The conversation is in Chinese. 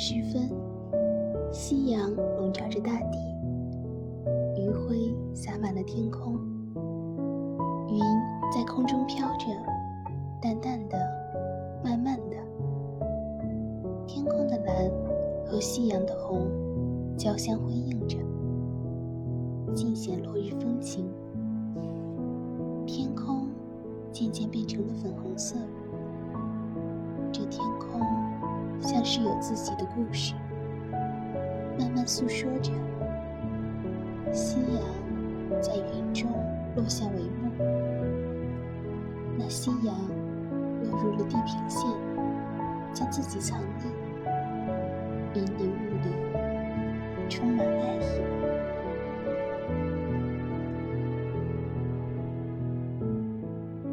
时分，夕阳笼罩着大地，余晖洒满了天空，云在空中飘着，淡淡的，慢慢的，天空的蓝和夕阳的红交相辉映着，尽显落日风情。天空渐渐变成了粉红色，这天像是有自己的故事，慢慢诉说着。夕阳在云中落下帷幕，那夕阳落入了地平线，将自己藏匿，云里雾里，充满。